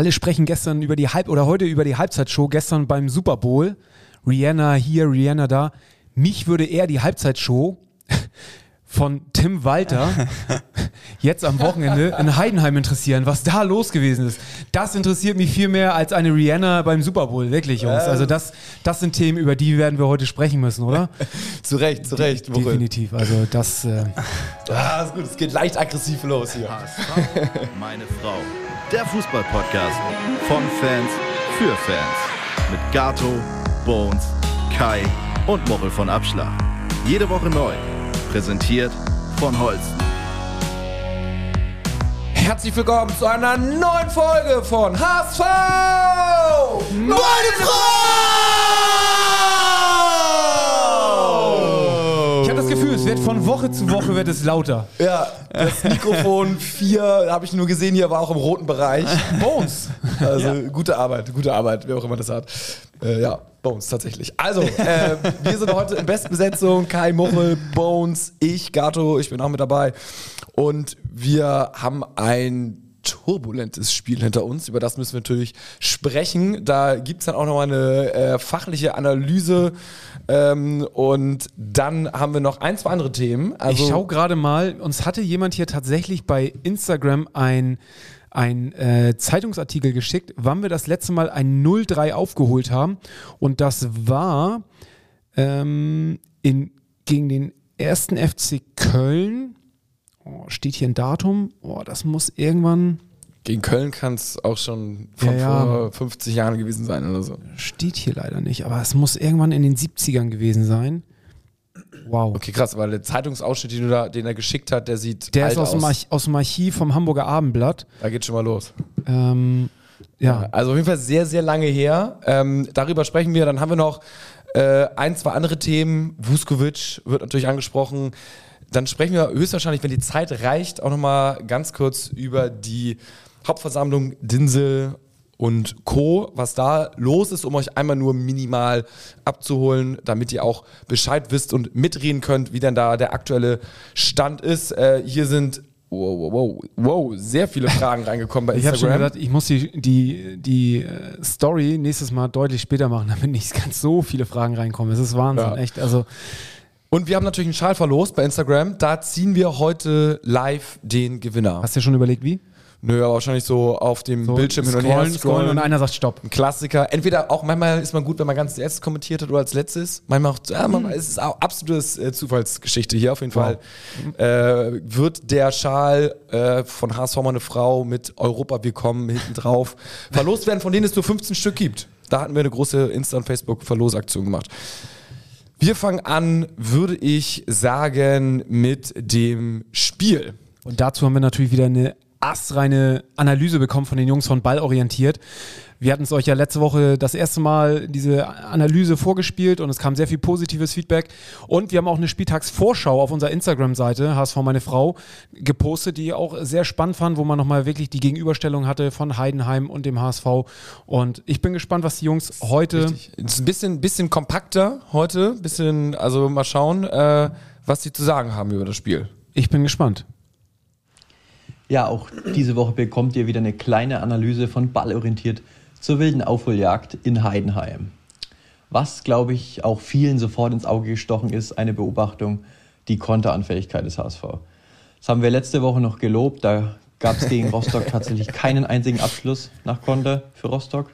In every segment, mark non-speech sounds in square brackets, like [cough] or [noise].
alle sprechen gestern über die Halb oder heute über die Halbzeitshow, gestern beim Super Bowl. Rihanna hier, Rihanna da. Mich würde eher die Halbzeitshow [laughs] von Tim Walter [laughs] jetzt am Wochenende in Heidenheim interessieren, was da los gewesen ist. Das interessiert mich viel mehr als eine Rihanna beim Super Bowl, wirklich, Jungs. Also das, das sind Themen, über die werden wir heute sprechen müssen, oder? [laughs] zu Recht, zu Recht. De definitiv, also das... Äh ah, ist gut, es geht leicht aggressiv los hier. meine Frau. Der Fußball-Podcast von Fans für Fans. Mit Gato, Bones, Kai und Mochel von Abschlag. Jede Woche neu Präsentiert von Holsten. Herzlich willkommen zu einer neuen Folge von HSV! Meine Frau! Wird von Woche zu Woche wird es lauter. Ja, das Mikrofon [laughs] 4 habe ich nur gesehen, hier war auch im roten Bereich. Bones. Also ja. gute Arbeit, gute Arbeit, wer auch immer das hat. Äh, ja, Bones tatsächlich. Also, äh, wir sind heute in Bestbesetzung. Kai Muchel, Bones, ich, Gato, ich bin auch mit dabei. Und wir haben ein turbulentes Spiel hinter uns. Über das müssen wir natürlich sprechen. Da gibt es dann auch nochmal eine äh, fachliche Analyse. Ähm, und dann haben wir noch ein, zwei andere Themen. Also ich schaue gerade mal, uns hatte jemand hier tatsächlich bei Instagram ein ein äh, Zeitungsartikel geschickt, wann wir das letzte Mal ein 0-3 aufgeholt haben. Und das war ähm, in, gegen den ersten FC Köln. Oh, steht hier ein Datum. Oh, das muss irgendwann. Gegen Köln kann es auch schon von ja, vor 50 Jahren gewesen sein oder so. Steht hier leider nicht, aber es muss irgendwann in den 70ern gewesen sein. Wow. Okay, krass, weil der Zeitungsausschnitt, den, da, den er geschickt hat, der sieht. Der ist aus, aus. Dem aus dem Archiv vom Hamburger Abendblatt. Da geht schon mal los. Ähm, ja. Also auf jeden Fall sehr, sehr lange her. Ähm, darüber sprechen wir. Dann haben wir noch äh, ein, zwei andere Themen. Vuskovic wird natürlich angesprochen. Dann sprechen wir höchstwahrscheinlich, wenn die Zeit reicht, auch nochmal ganz kurz über die Hauptversammlung Dinsel und Co., was da los ist, um euch einmal nur minimal abzuholen, damit ihr auch Bescheid wisst und mitreden könnt, wie denn da der aktuelle Stand ist. Äh, hier sind Wow, wow, wow, wow, sehr viele Fragen reingekommen bei [laughs] Instagram. Ich habe schon gedacht, ich muss die, die, die äh, Story nächstes Mal deutlich später machen, [laughs] damit nicht ganz so viele Fragen reinkommen. Es ist Wahnsinn, ja. echt. Also und wir haben natürlich einen Schal verlost bei Instagram. Da ziehen wir heute live den Gewinner. Hast du dir schon überlegt, wie? Nö, aber wahrscheinlich so auf dem so Bildschirm hin und her scrollen, scrollen und einer sagt Stopp. Ein Klassiker. Entweder auch manchmal ist man gut, wenn man ganz erstes kommentiert hat oder als letztes. Manchmal auch, ja, manchmal ist es auch absolutes äh, Zufallsgeschichte hier auf jeden wow. Fall. Äh, wird der Schal äh, von HSV meine Frau mit Europa willkommen hinten drauf [laughs] verlost werden, von denen es nur 15 Stück gibt. Da hatten wir eine große Insta- und Facebook-Verlosaktion gemacht. Wir fangen an, würde ich sagen, mit dem Spiel. Und dazu haben wir natürlich wieder eine astreine Analyse bekommen von den Jungs von Ballorientiert. Wir hatten es euch ja letzte Woche das erste Mal diese Analyse vorgespielt und es kam sehr viel positives Feedback. Und wir haben auch eine Spieltagsvorschau auf unserer Instagram-Seite, HSV meine Frau, gepostet, die auch sehr spannend fand, wo man nochmal wirklich die Gegenüberstellung hatte von Heidenheim und dem HSV. Und ich bin gespannt, was die Jungs heute. Richtig. Es ist ein bisschen, bisschen kompakter heute, bisschen, also mal schauen, äh, was sie zu sagen haben über das Spiel. Ich bin gespannt. Ja, auch diese Woche bekommt ihr wieder eine kleine Analyse von Ballorientiert zur wilden Aufholjagd in Heidenheim. Was, glaube ich, auch vielen sofort ins Auge gestochen ist, eine Beobachtung, die Konteranfälligkeit des HSV. Das haben wir letzte Woche noch gelobt, da gab es gegen [laughs] Rostock tatsächlich keinen einzigen Abschluss nach Konter für Rostock.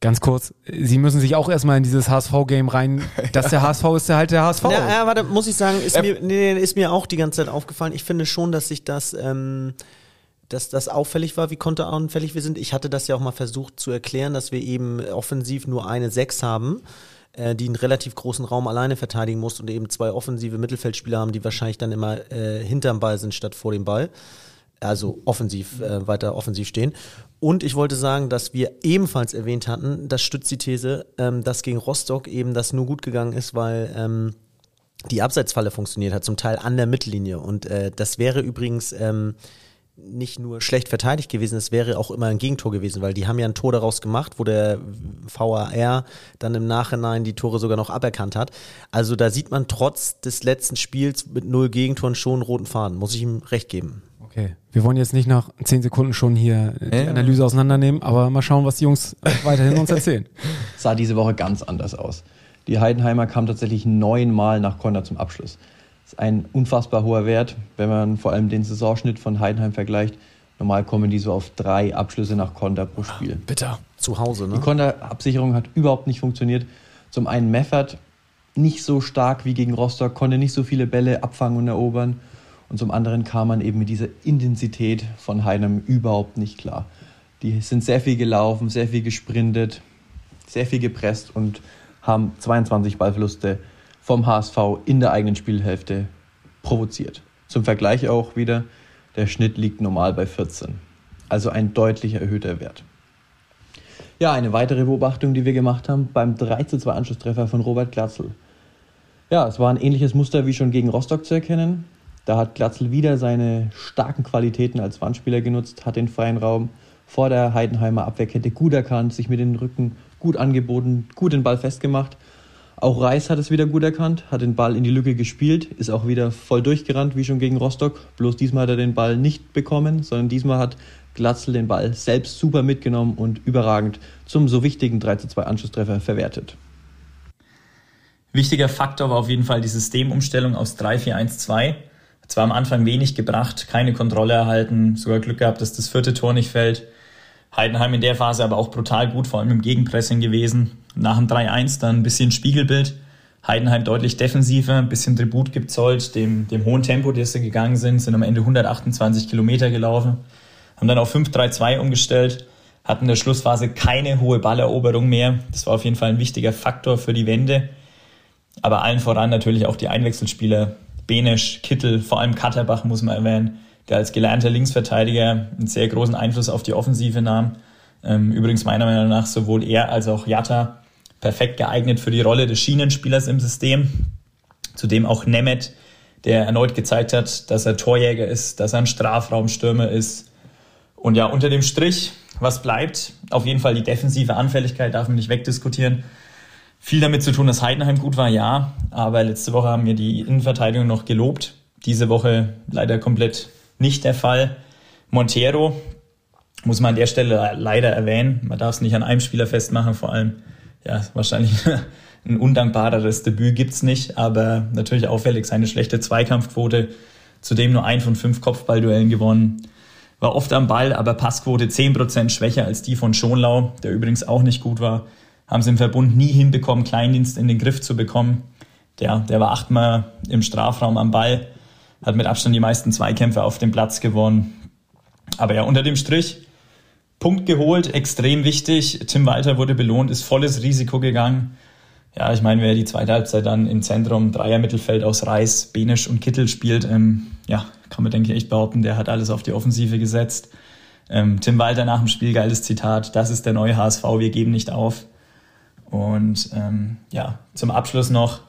Ganz kurz, Sie müssen sich auch erstmal in dieses HSV-Game rein. [laughs] Dass der HSV ist der halt der HSV. Ja, ja warte, muss ich sagen, ist, mir, nee, ist mir auch die ganze Zeit aufgefallen. Ich finde schon, dass sich das, ähm, dass das auffällig war, wie konteranfällig wir sind. Ich hatte das ja auch mal versucht zu erklären, dass wir eben offensiv nur eine Sechs haben, äh, die einen relativ großen Raum alleine verteidigen muss und eben zwei offensive Mittelfeldspieler haben, die wahrscheinlich dann immer äh, hinterm Ball sind statt vor dem Ball also offensiv, äh, weiter offensiv stehen. Und ich wollte sagen, dass wir ebenfalls erwähnt hatten, das stützt die These, ähm, dass gegen Rostock eben das nur gut gegangen ist, weil ähm, die Abseitsfalle funktioniert hat, zum Teil an der Mittellinie. Und äh, das wäre übrigens ähm, nicht nur schlecht verteidigt gewesen, es wäre auch immer ein Gegentor gewesen, weil die haben ja ein Tor daraus gemacht, wo der VAR dann im Nachhinein die Tore sogar noch aberkannt hat. Also da sieht man trotz des letzten Spiels mit null Gegentoren schon einen roten Faden, muss ich ihm recht geben. Okay, wir wollen jetzt nicht nach zehn Sekunden schon hier die Ja. Analyse auseinandernehmen, aber mal schauen, was die Jungs weiterhin uns erzählen. [laughs] sah diese Woche ganz anders aus. Die Heidenheimer kamen tatsächlich neunmal nach Konter zum Abschluss. Ist ein unfassbar hoher Wert, wenn man vor allem den Saisonschnitt von Heidenheim vergleicht. Normal kommen die so auf drei Abschlüsse nach Konter pro Spiel. Bitter. Zu Hause, ne? Die Konterabsicherung hat überhaupt nicht funktioniert. Zum einen Meffert nicht so stark wie gegen Rostock, konnte nicht so viele Bälle abfangen und erobern. Und zum anderen kam man eben mit dieser Intensität von Heidenheim überhaupt nicht klar. Die sind sehr viel gelaufen, sehr viel gesprintet, sehr viel gepresst und haben 22 Ballverluste vom HSV in der eigenen Spielhälfte provoziert. Zum Vergleich auch wieder, der Schnitt liegt normal bei 14. Also ein deutlich erhöhter Wert. Ja, eine weitere Beobachtung, die wir gemacht haben, beim 3 zu 2 Anschlusstreffer von Robert Glatzel. Ja, es war ein ähnliches Muster wie schon gegen Rostock zu erkennen. Da hat Glatzel wieder seine starken Qualitäten als Wandspieler genutzt, hat den freien Raum vor der Heidenheimer Abwehrkette gut erkannt, sich mit den Rücken gut angeboten, gut den Ball festgemacht. Auch Reis hat es wieder gut erkannt, hat den Ball in die Lücke gespielt, ist auch wieder voll durchgerannt, wie schon gegen Rostock. Bloß diesmal hat er den Ball nicht bekommen, sondern diesmal hat Glatzel den Ball selbst super mitgenommen und überragend zum so wichtigen 3 zu 2 Anschlusstreffer verwertet. Wichtiger Faktor war auf jeden Fall die Systemumstellung aus 3-4-1-2. Hat zwar am Anfang wenig gebracht, keine Kontrolle erhalten, sogar Glück gehabt, dass das vierte Tor nicht fällt. Heidenheim in der Phase aber auch brutal gut, vor allem im Gegenpressing gewesen. Nach dem 3-1 dann ein bisschen Spiegelbild. Heidenheim deutlich defensiver, ein bisschen Tribut gezollt, dem, dem hohen Tempo, das sie gegangen sind, sind am Ende 128 Kilometer gelaufen. Haben dann auf 5-3-2 umgestellt, hatten in der Schlussphase keine hohe Balleroberung mehr. Das war auf jeden Fall ein wichtiger Faktor für die Wende. Aber allen voran natürlich auch die Einwechselspieler. Benesch, Kittel, vor allem Katterbach muss man erwähnen, der als gelernter Linksverteidiger einen sehr großen Einfluss auf die Offensive nahm. Ähm, übrigens meiner Meinung nach sowohl er als auch Jatta perfekt geeignet für die Rolle des Schienenspielers im System. Zudem auch Nemeth, der erneut gezeigt hat, dass er Torjäger ist, dass er ein Strafraumstürmer ist. Und ja, unter dem Strich, was bleibt? Auf jeden Fall die defensive Anfälligkeit darf man nicht wegdiskutieren. Viel damit zu tun, dass Heidenheim gut war, ja. Aber letzte Woche haben wir die Innenverteidigung noch gelobt. Diese Woche leider komplett nicht der Fall. Montero muss man an der Stelle leider erwähnen. Man darf es nicht an einem Spieler festmachen, vor allem, ja, wahrscheinlich [laughs] ein undankbareres Debüt gibt's nicht, aber natürlich auffällig seine schlechte Zweikampfquote. Zudem nur ein von fünf Kopfballduellen gewonnen. War oft am Ball, aber Passquote 10% schwächer als die von Schonlau, der übrigens auch nicht gut war haben sie im Verbund nie hinbekommen, Kleindienst in den Griff zu bekommen. Der, der war achtmal im Strafraum am Ball, hat mit Abstand die meisten Zweikämpfe auf dem Platz gewonnen. Aber ja, unter dem Strich, Punkt geholt, extrem wichtig. Tim Walter wurde belohnt, ist volles Risiko gegangen. Ja, ich meine, wer die zweite Halbzeit dann im Zentrum Dreier Mittelfeld aus Reis, Benisch und Kittel spielt, ähm, ja, kann man denke ich echt behaupten, der hat alles auf die Offensive gesetzt. Ähm, Tim Walter nach dem Spiel, geiles Zitat, das ist der neue HSV, wir geben nicht auf. Und ähm, ja, zum Abschluss noch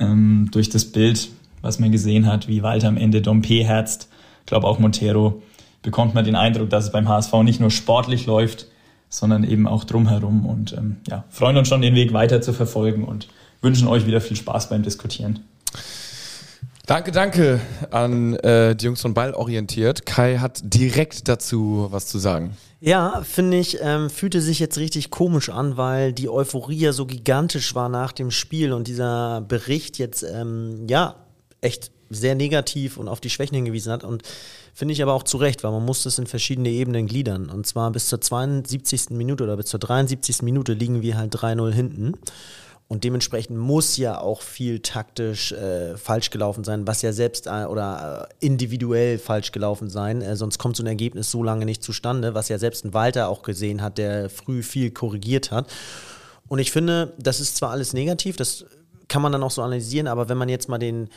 ähm, durch das Bild, was man gesehen hat, wie Walter am Ende Dompe herzt, glaube auch Montero, bekommt man den Eindruck, dass es beim HSV nicht nur sportlich läuft, sondern eben auch drumherum. Und ähm, ja, freuen uns schon, den Weg weiter zu verfolgen und wünschen euch wieder viel Spaß beim Diskutieren. Danke, danke an äh, die Jungs von Ball orientiert. Kai hat direkt dazu was zu sagen. Ja, finde ich, ähm, fühlte sich jetzt richtig komisch an, weil die Euphorie ja so gigantisch war nach dem Spiel und dieser Bericht jetzt, ähm, ja, echt sehr negativ und auf die Schwächen hingewiesen hat. Und finde ich aber auch zu Recht, weil man muss das in verschiedene Ebenen gliedern. Und zwar bis zur 72. Minute oder bis zur 73. Minute liegen wir halt 3-0 hinten. Und dementsprechend muss ja auch viel taktisch äh, falsch gelaufen sein, was ja selbst äh, oder äh, individuell falsch gelaufen sein. Äh, sonst kommt so ein Ergebnis so lange nicht zustande, was ja selbst ein Walter auch gesehen hat, der früh viel korrigiert hat. Und ich finde, das ist zwar alles negativ, das kann man dann auch so analysieren, aber wenn man jetzt mal den,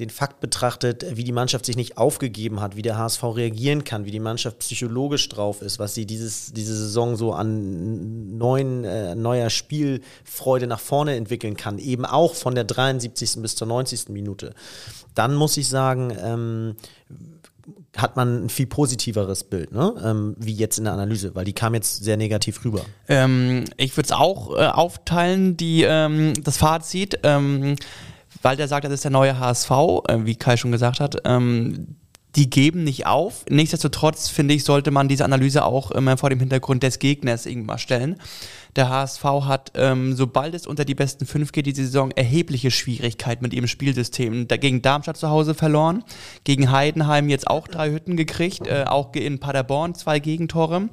den Fakt betrachtet, wie die Mannschaft sich nicht aufgegeben hat, wie der HSV reagieren kann, wie die Mannschaft psychologisch drauf ist, was sie dieses, diese Saison so an neuen, äh, neuer Spielfreude nach vorne entwickeln kann, eben auch von der 73. bis zur 90. Minute, dann muss ich sagen, ähm, hat man ein viel positiveres Bild, ne? ähm, wie jetzt in der Analyse, weil die kam jetzt sehr negativ rüber. Ähm, ich würde es auch äh, aufteilen, die, ähm, das Fazit. Weil der sagt, das ist der neue HSV, äh, wie Kai schon gesagt hat. Ähm, die geben nicht auf. Nichtsdestotrotz, finde ich, sollte man diese Analyse auch immer vor dem Hintergrund des Gegners irgendwann stellen. Der HSV hat, ähm, sobald es unter die besten fünf geht, diese Saison erhebliche Schwierigkeiten mit ihrem Spielsystem. Gegen Darmstadt zu Hause verloren, gegen Heidenheim jetzt auch drei Hütten gekriegt, äh, auch in Paderborn zwei Gegentore.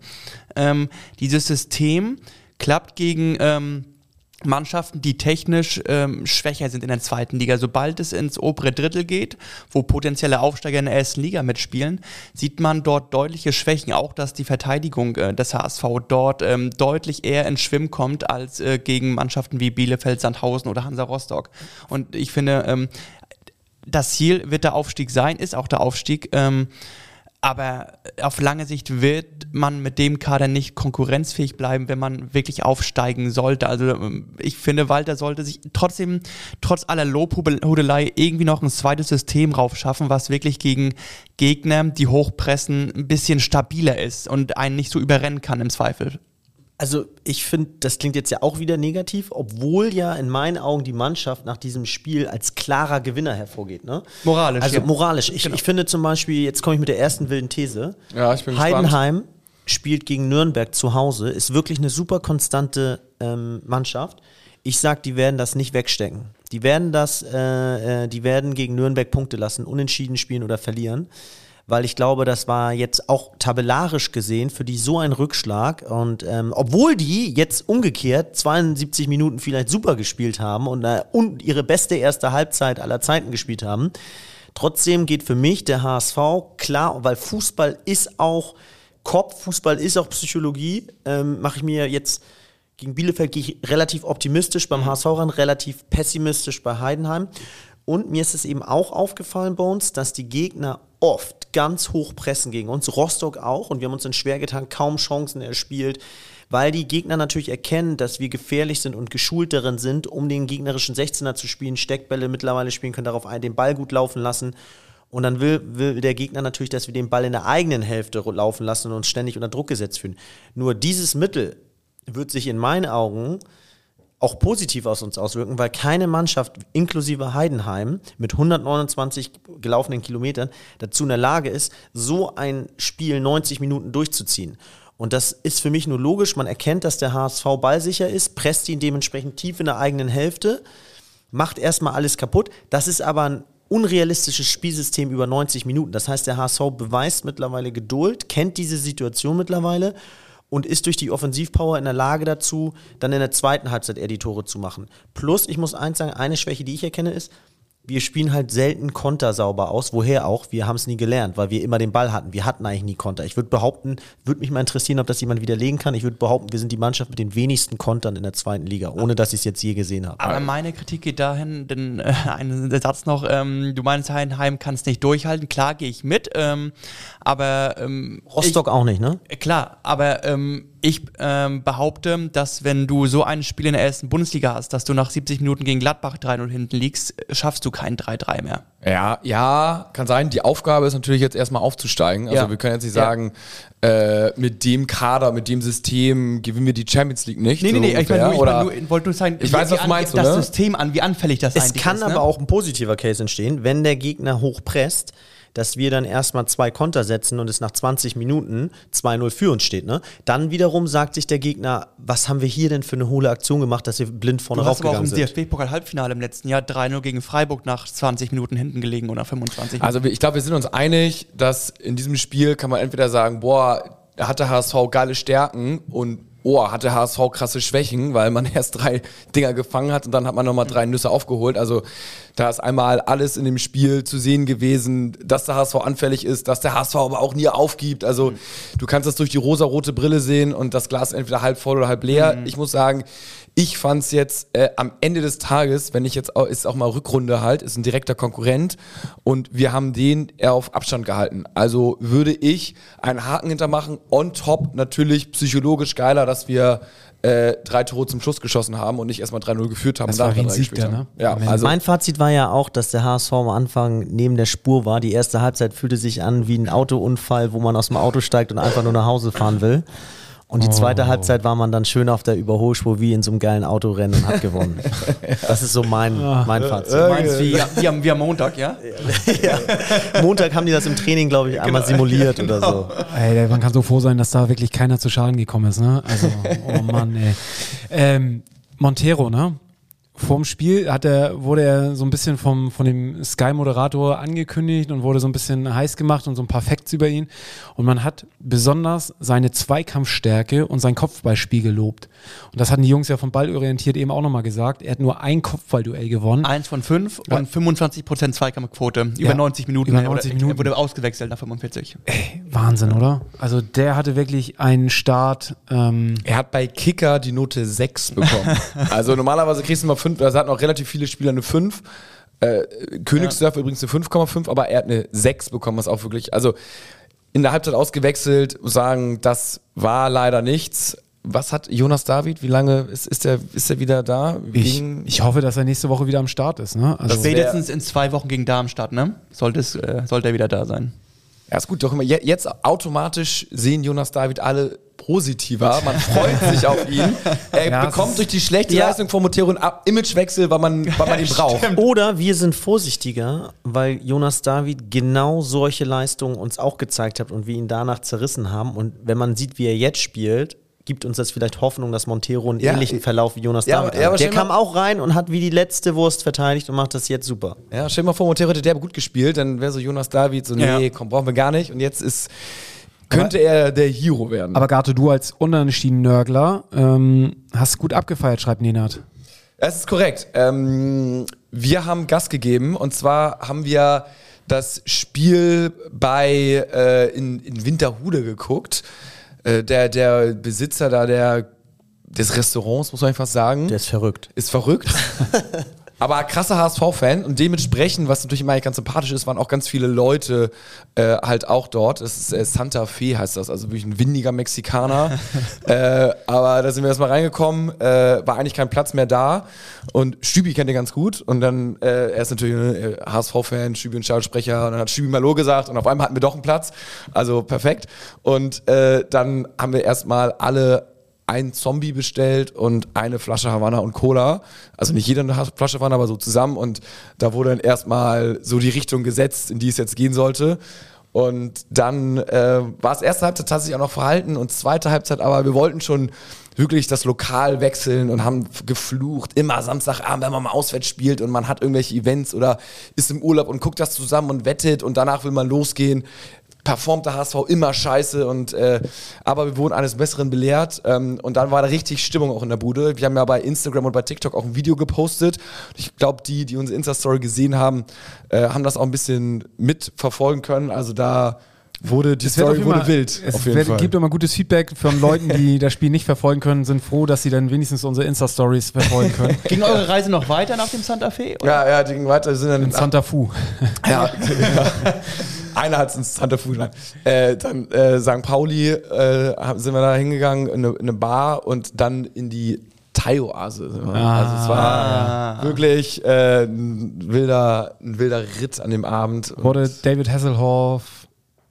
Ähm, dieses System klappt gegen... Ähm, Mannschaften, die technisch ähm, schwächer sind in der zweiten Liga. Sobald es ins obere Drittel geht, wo potenzielle Aufsteiger in der ersten Liga mitspielen, sieht man dort deutliche Schwächen. Auch, dass die Verteidigung äh, des HSV dort ähm, deutlich eher ins Schwimmen kommt als äh, gegen Mannschaften wie Bielefeld, Sandhausen oder Hansa Rostock. Und ich finde, ähm, das Ziel wird der Aufstieg sein, ist auch der Aufstieg. Ähm, aber auf lange Sicht wird man mit dem Kader nicht konkurrenzfähig bleiben, wenn man wirklich aufsteigen sollte. Also ähm, ich finde, Walter sollte sich trotzdem, trotz aller Lobhudelei, irgendwie noch ein zweites System raufschaffen, was wirklich gegen Gegner, die hochpressen, ein bisschen stabiler ist und einen nicht so überrennen kann im Zweifel. Also ich finde, das klingt jetzt ja auch wieder negativ, obwohl ja in meinen Augen die Mannschaft nach diesem Spiel als klarer Gewinner hervorgeht. Ne? Moralisch. Also ja. moralisch. Ich, genau. ich finde zum Beispiel, jetzt komme ich mit der ersten wilden These. Ja, ich bin Heidenheim gespannt. spielt gegen Nürnberg zu Hause, ist wirklich eine super konstante ähm, Mannschaft. Ich sag, die werden das nicht wegstecken. Die werden das, äh, äh, die werden gegen Nürnberg Punkte lassen, unentschieden spielen oder verlieren weil ich glaube, das war jetzt auch tabellarisch gesehen für die so ein Rückschlag. Und ähm, obwohl die jetzt umgekehrt 72 Minuten vielleicht super gespielt haben und, äh, und ihre beste erste Halbzeit aller Zeiten gespielt haben, trotzdem geht für mich der HSV klar, weil Fußball ist auch Kopf, Fußball ist auch Psychologie, ähm, mache ich mir jetzt gegen Bielefeld gehe ich relativ optimistisch beim HSV ran, relativ pessimistisch bei Heidenheim. Und mir ist es eben auch aufgefallen bei uns, dass die Gegner oft ganz hoch pressen gegen uns. Rostock auch. Und wir haben uns dann schwer getan, kaum Chancen erspielt, weil die Gegner natürlich erkennen, dass wir gefährlich sind und geschult darin sind, um den gegnerischen 16er zu spielen, Steckbälle mittlerweile spielen können, darauf ein, den Ball gut laufen lassen. Und dann will, will der Gegner natürlich, dass wir den Ball in der eigenen Hälfte laufen lassen und uns ständig unter Druck gesetzt fühlen. Nur dieses Mittel wird sich in meinen Augen auch positiv aus uns auswirken, weil keine Mannschaft inklusive Heidenheim mit 129 gelaufenen Kilometern dazu in der Lage ist, so ein Spiel 90 Minuten durchzuziehen. Und das ist für mich nur logisch. Man erkennt, dass der HSV ballsicher ist, presst ihn dementsprechend tief in der eigenen Hälfte, macht erstmal alles kaputt. Das ist aber ein unrealistisches Spielsystem über 90 Minuten. Das heißt, der HSV beweist mittlerweile Geduld, kennt diese Situation mittlerweile und ist durch die Offensivpower in der Lage dazu, dann in der zweiten Halbzeit eher die Tore zu machen. Plus, ich muss eins sagen, eine Schwäche, die ich erkenne, ist, wir spielen halt selten Konter sauber aus. Woher auch? Wir haben es nie gelernt, weil wir immer den Ball hatten. Wir hatten eigentlich nie Konter. Ich würde behaupten, würde mich mal interessieren, ob das jemand widerlegen kann. Ich würde behaupten, wir sind die Mannschaft mit den wenigsten Kontern in der zweiten Liga, ohne dass ich es jetzt je gesehen habe. Aber meine Kritik geht dahin, denn äh, ein Satz noch, ähm, du meinst, Heidenheim kann es nicht durchhalten. Klar, gehe ich mit. Ähm, aber ähm, Rostock ich, auch nicht, ne? Klar, aber ähm, ich ähm, behaupte, dass wenn du so ein Spiel in der ersten Bundesliga hast, dass du nach 70 Minuten gegen Gladbach 3-0 hinten liegst, schaffst du kein 3-3 mehr. Ja, ja, kann sein. Die Aufgabe ist natürlich jetzt erstmal aufzusteigen. Also ja. wir können jetzt nicht sagen, ja. äh, mit dem Kader, mit dem System gewinnen wir die Champions League nicht. Nee, so nee, nee, ich, meine, ich mein, wollte nur sagen, ich weiß, was du meinst, das System an, wie anfällig das es eigentlich ist. Es kann aber ne? auch ein positiver Case entstehen, wenn der Gegner hochpresst dass wir dann erstmal zwei Konter setzen und es nach 20 Minuten 2-0 für uns steht. Ne? Dann wiederum sagt sich der Gegner, was haben wir hier denn für eine hohle Aktion gemacht, dass wir blind vorne du raufgegangen sind. Du hast aber auch im DFB-Pokal-Halbfinale im letzten Jahr 3-0 gegen Freiburg nach 20 Minuten hinten gelegen oder 25. Also ich glaube, wir sind uns einig, dass in diesem Spiel kann man entweder sagen, boah, er hatte HSV geile Stärken und oh, hatte HSV krasse Schwächen, weil man [laughs] erst drei Dinger gefangen hat und dann hat man nochmal drei Nüsse aufgeholt. Also da ist einmal alles in dem Spiel zu sehen gewesen, dass der HSV anfällig ist, dass der HSV aber auch nie aufgibt. Also du kannst das durch die rosa-rote Brille sehen und das Glas entweder halb voll oder halb leer. Mhm. Ich muss sagen, ich fand es jetzt äh, am Ende des Tages, wenn ich jetzt auch, ist auch mal Rückrunde halt, ist ein direkter Konkurrent und wir haben den eher auf Abstand gehalten. Also würde ich einen Haken hintermachen, on top natürlich psychologisch geiler, dass wir äh, drei Tore zum Schluss geschossen haben und nicht erstmal 3-0 geführt haben. Das war ein Sieg da, ne? Ja, also mein Fazit war ja auch, dass der HSV am Anfang neben der Spur war. Die erste Halbzeit fühlte sich an wie ein Autounfall, wo man aus dem Auto steigt und einfach nur nach Hause fahren will. Und die zweite Oh. Halbzeit war man dann schön auf der Überholspur wie in so einem geilen Autorennen und hat gewonnen. [laughs] Das ist so mein, mein Fazit. Du meinst wie, wie, am, wie am Montag, ja? [laughs] ja. Montag haben die das im Training, glaube ich, einmal simuliert oder so. Ey, man kann so froh sein, dass da wirklich keiner zu Schaden gekommen ist, ne? Also, oh [laughs] Mann, ey. Ähm, Montero, ne? Vorm Spiel hat er, wurde er so ein bisschen vom, von dem Sky-Moderator angekündigt und wurde so ein bisschen heiß gemacht und so ein paar Facts über ihn. Und man hat besonders seine Zweikampfstärke und sein Kopfballspiel gelobt. Und das hatten die Jungs ja vom Ball orientiert eben auch nochmal gesagt. Er hat nur ein Kopfballduell gewonnen. Eins von fünf Ja. und 25% Zweikampfquote. Über Ja. 90 Minuten. Über Er 90 wurde, Minuten. Er wurde ausgewechselt nach 45. Wahnsinn, oder? Also der hatte wirklich einen Start. Ähm, Er hat bei Kicker die Note 6 bekommen. [laughs] also normalerweise kriegst du mal 5, da hatten auch relativ viele Spieler eine 5. Äh, Königsdörf übrigens eine 5,5, aber er hat eine 6 bekommen, was auch wirklich, also in der Halbzeit ausgewechselt, sagen, das war leider nichts. Was hat Jonas David? Wie lange ist, ist, er, ist er wieder da? ich, ich hoffe, dass er nächste Woche wieder am Start ist. Ne? Also, Spätestens in zwei Wochen gegen Darmstadt, ne? Sollte, es, äh, sollte er wieder da sein. Ja, ist gut, doch immer. Je- Jetzt automatisch sehen Jonas David alle positiver. Man freut sich auf ihn. Er Ja, bekommt durch die schlechte Ja. Leistung von Montero einen Ab- Imagewechsel, weil man, weil man ihn [laughs] braucht. Oder wir sind vorsichtiger, weil Jonas David genau solche Leistungen uns auch gezeigt hat und wir ihn danach zerrissen haben. Und wenn man sieht, wie er jetzt spielt, gibt uns das vielleicht Hoffnung, dass Montero einen Ja, ähnlichen Verlauf wie Jonas ja, David ja, hat. Der stell mal- kam auch rein und hat wie die letzte Wurst verteidigt und macht das jetzt super. Ja, stell dir mal vor, Montero hätte der gut gespielt, dann wäre so Jonas David so, nee, Ja. komm, brauchen wir gar nicht. Und jetzt ist, könnte er der Hero werden. aber Gato, du als Unentschieden-Nörgler ähm, hast gut abgefeiert, schreibt Nenad. Das ist korrekt. Ähm, wir haben Gas gegeben und zwar haben wir das Spiel bei äh, in, in Winterhude geguckt. Äh, der, der Besitzer da der, des Restaurants, muss man einfach sagen, Der ist verrückt. ist verrückt. [laughs] Aber krasser HSV-Fan und dementsprechend, was natürlich immer eigentlich ganz sympathisch ist, waren auch ganz viele Leute äh, halt auch dort. Das ist äh, Santa Fe heißt das, also wirklich ein windiger Mexikaner. [laughs] äh, aber da sind wir erstmal reingekommen, äh, war eigentlich kein Platz mehr da und Stübi kennt ihr ganz gut und dann, äh, er ist natürlich äh, HSV-Fan, Stübi und Stadionsprecher und dann hat Stübi Malo gesagt und auf einmal hatten wir doch einen Platz, also perfekt. Und äh, dann haben wir erstmal alle ein Zombie bestellt und eine Flasche Havanna und Cola. Also nicht jeder eine Flasche Havanna, aber so zusammen. Und da wurde dann erstmal so die Richtung gesetzt, in die es jetzt gehen sollte. Und dann äh, war es erste Halbzeit tatsächlich auch noch verhalten und zweite Halbzeit, aber wir wollten schon wirklich das Lokal wechseln und haben geflucht. Immer Samstagabend, wenn man mal auswärts spielt und man hat irgendwelche Events oder ist im Urlaub und guckt das zusammen und wettet und danach will man losgehen performt der HSV immer scheiße und äh, aber wir wurden eines Besseren belehrt ähm, und dann war da richtig Stimmung auch in der Bude. Wir haben ja bei Instagram und bei TikTok auch ein Video gepostet. Ich glaube, die, die unsere Insta-Story gesehen haben, äh, haben das auch ein bisschen mitverfolgen können. Also da wurde die Es wird Story wurde immer- wild. Es auf jeden wird, Fall. gibt immer gutes Feedback von Leuten, die [laughs] das Spiel nicht verfolgen können, sind froh, dass sie dann wenigstens unsere Insta-Stories verfolgen können. [laughs] Ging eure Reise noch weiter nach dem Santa Fe? oder? ja, ja, die gingen weiter, die sind dann In Santa Fu. [laughs] Ja, einer hat es ins Santa Fu genannt. Äh, dann äh, St. Pauli äh, sind wir da hingegangen, in eine, in eine Bar und dann in die Thai-Oase. Ah. also es war wirklich äh, ein, wilder, ein wilder Ritt an dem Abend. Wurde David Hasselhoff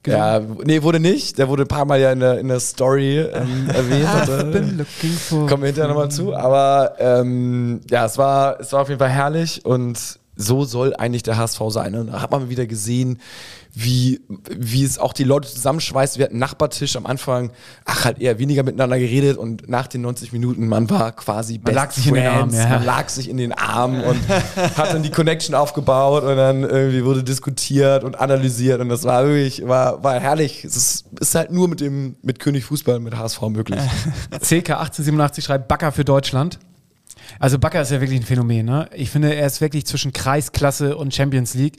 ja, nee, wurde nicht. Der wurde ein paar Mal ja in der, in der Story ähm, [laughs] erwähnt. I've been Und, looking for kommen wir hinterher nochmal zu. Aber ähm, ja, es war, es war auf jeden Fall herrlich und so soll eigentlich der HSV sein. Und da hat man wieder gesehen, wie, wie es auch die Leute zusammenschweißt. Wir hatten einen Nachbartisch am Anfang, ach, halt eher weniger miteinander geredet und nach den 90 Minuten, man war quasi best lag sich in den Armen, ja. man lag sich in den Armen und hat dann die Connection aufgebaut und dann irgendwie wurde diskutiert und analysiert und das war wirklich, war, war herrlich. Es ist, ist halt nur mit dem, mit König Fußball, mit HSV möglich. [laughs] CK 1887 schreibt Backer für Deutschland. Also Backer ist ja wirklich ein Phänomen. Ne? Ich finde, er ist wirklich zwischen Kreisklasse und Champions League.